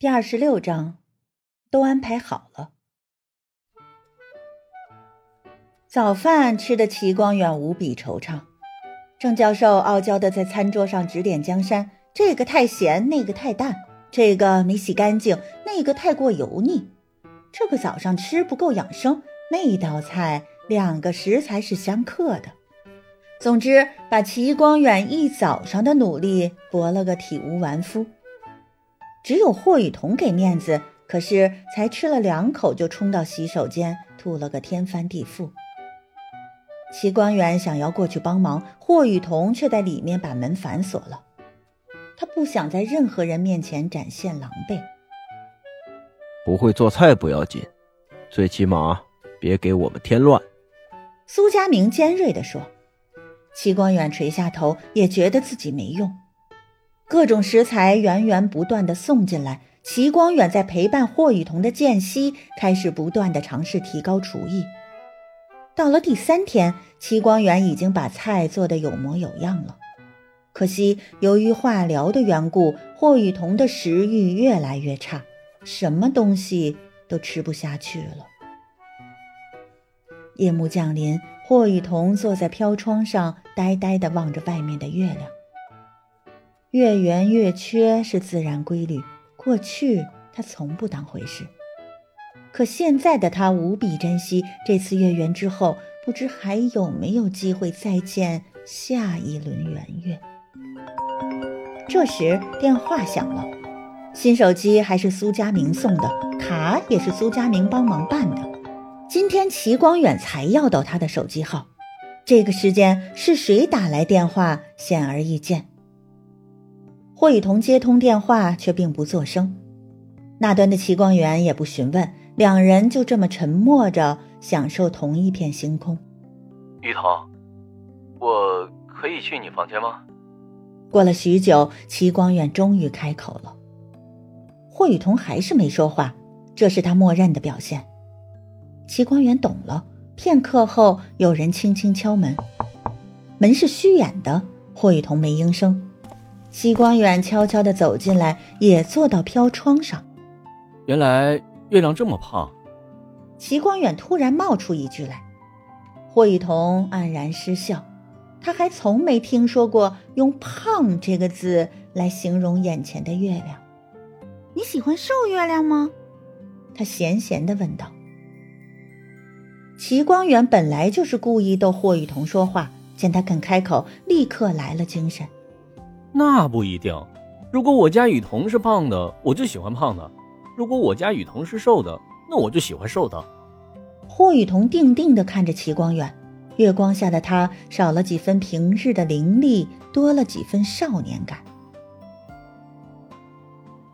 第二十六章，都安排好了。早饭吃的齐光远无比惆怅，郑教授傲娇的在餐桌上指点江山：这个太咸，那个太淡，这个没洗干净，那个太过油腻。这个早上吃不够养生，那道菜两个食材是相克的。总之，把齐光远一早上的努力驳了个体无完肤。只有霍雨桐给面子，可是才吃了两口就冲到洗手间吐了个天翻地覆。齐光远想要过去帮忙，霍雨桐却在里面把门反锁了。他不想在任何人面前展现狼狈。不会做菜不要紧，最起码别给我们添乱。苏佳明尖锐地说。齐光远垂下头，也觉得自己没用。各种食材源源不断的送进来，齐光远在陪伴霍雨桐的间隙，开始不断的尝试提高厨艺。到了第三天，齐光远已经把菜做得有模有样了。可惜由于化疗的缘故，霍雨桐的食欲越来越差，什么东西都吃不下去了。夜幕降临，霍雨桐坐在飘窗上，呆呆地望着外面的月亮。月圆月缺是自然规律，过去他从不当回事，可现在的他无比珍惜这次月圆之后，不知还有没有机会再见下一轮圆月。这时电话响了，新手机还是苏佳明送的，卡也是苏佳明帮忙办的。今天齐光远才要到他的手机号，这个时间是谁打来电话，显而易见。霍雨桐接通电话，却并不作声。那端的齐光远也不询问，两人就这么沉默着，享受同一片星空。雨桐，我可以去你房间吗？过了许久，齐光远终于开口了。霍雨桐还是没说话，这是他默认的表现。齐光远懂了。片刻后，有人轻轻敲门，门是虚掩的。霍雨桐没应声。齐光远悄悄地走进来，也坐到飘窗上。原来月亮这么胖。齐光远突然冒出一句来，霍雨桐黯然失笑。他还从没听说过用“胖”这个字来形容眼前的月亮。你喜欢瘦月亮吗？他闲闲地问道。齐光远本来就是故意逗霍雨桐说话，见他肯开口，立刻来了精神。那不一定，如果我家雨桐是胖的，我就喜欢胖的；如果我家雨桐是瘦的，那我就喜欢瘦的。霍雨桐定定地看着齐光远，月光下的他少了几分平日的凌厉，多了几分少年感。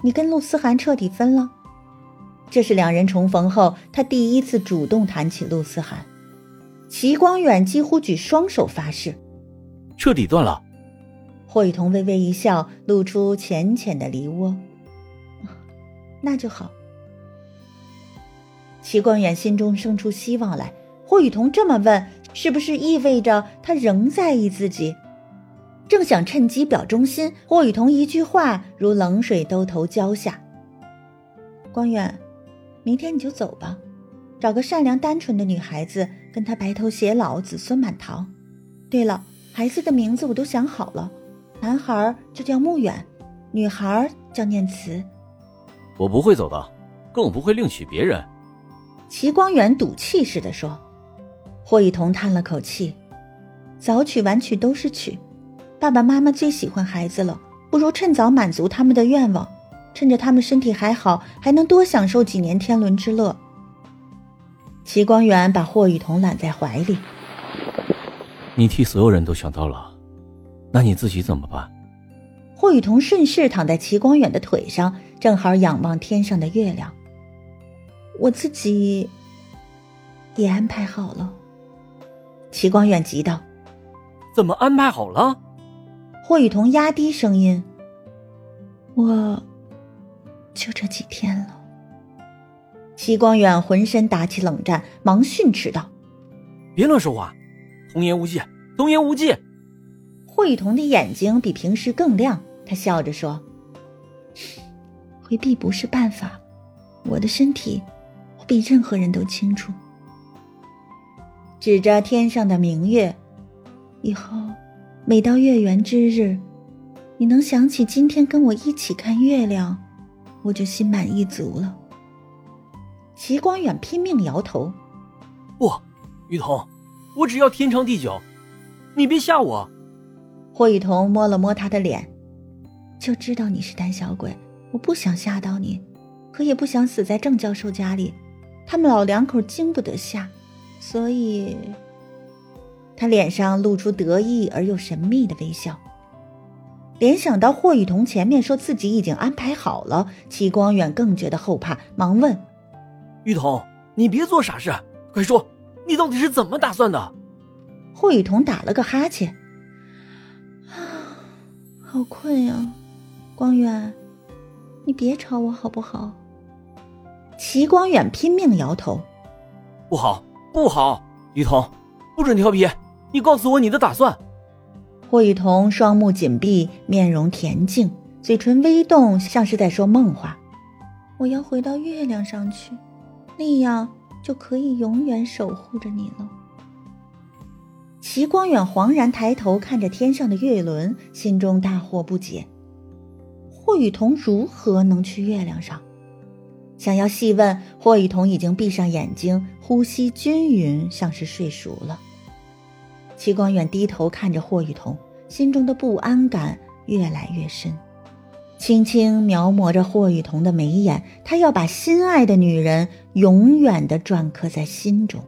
你跟陆思涵彻底分了？这是两人重逢后他第一次主动谈起陆思涵。齐光远几乎举双手发誓，彻底断了。霍雨桐微微一笑，露出浅浅的梨涡。那就好。齐光远心中生出希望来。霍雨桐这么问，是不是意味着他仍在意自己？正想趁机表忠心，霍雨桐一句话如冷水兜头浇下。光远，明天你就走吧，找个善良单纯的女孩子，跟她白头偕老，子孙满堂。对了，孩子的名字我都想好了。男孩就叫穆远，女孩叫念慈。我不会走的，更不会另娶别人。齐光远赌气似的说。霍雨桐叹了口气：“早娶晚娶都是娶，爸爸妈妈最喜欢孩子了，不如趁早满足他们的愿望，趁着他们身体还好，还能多享受几年天伦之乐。”齐光远把霍雨桐揽在怀里：“你替所有人都想到了。”那你自己怎么办？霍雨桐顺势躺在齐光远的腿上，正好仰望天上的月亮。我自己也安排好了。齐光远急道：“怎么安排好了？”霍雨桐压低声音：“我就这几天了。”齐光远浑身打起冷战，忙训斥道：“别乱说话，童言无忌，童言无忌。”霍雨桐的眼睛比平时更亮，他笑着说：“回避不是办法。我的身体，比任何人都清楚。指着天上的明月，以后每到月圆之日，你能想起今天跟我一起看月亮，我就心满意足了。齐光远拼命摇头：“不，雨桐，我只要天长地久，你别吓我。”霍雨桐摸了摸他的脸，就知道你是胆小鬼，我不想吓到你，可也不想死在郑教授家里，他们老两口经不得吓。所以，他脸上露出得意而又神秘的微笑。联想到霍雨桐前面说自己已经安排好了，齐光远更觉得后怕，忙问：“雨桐，你别做傻事，快说，你到底是怎么打算的？”霍雨桐打了个哈欠：“啊，好困呀，光远，你别吵我好不好？”齐光远拼命摇头：“不好。”不好，雨桐，不准调皮！你告诉我你的打算。霍雨桐双目紧闭，面容恬静，嘴唇微动，像是在说梦话。我要回到月亮上去，那样就可以永远守护着你了。齐光远惶然抬头看着天上的月轮，心中大惑不解：霍雨桐如何能去月亮上？想要细问，霍雨桐已经闭上眼睛，呼吸均匀，像是睡熟了。齐光远低头看着霍雨桐，心中的不安感越来越深，轻轻描摹着霍雨桐的眉眼，他要把心爱的女人永远的篆刻在心中。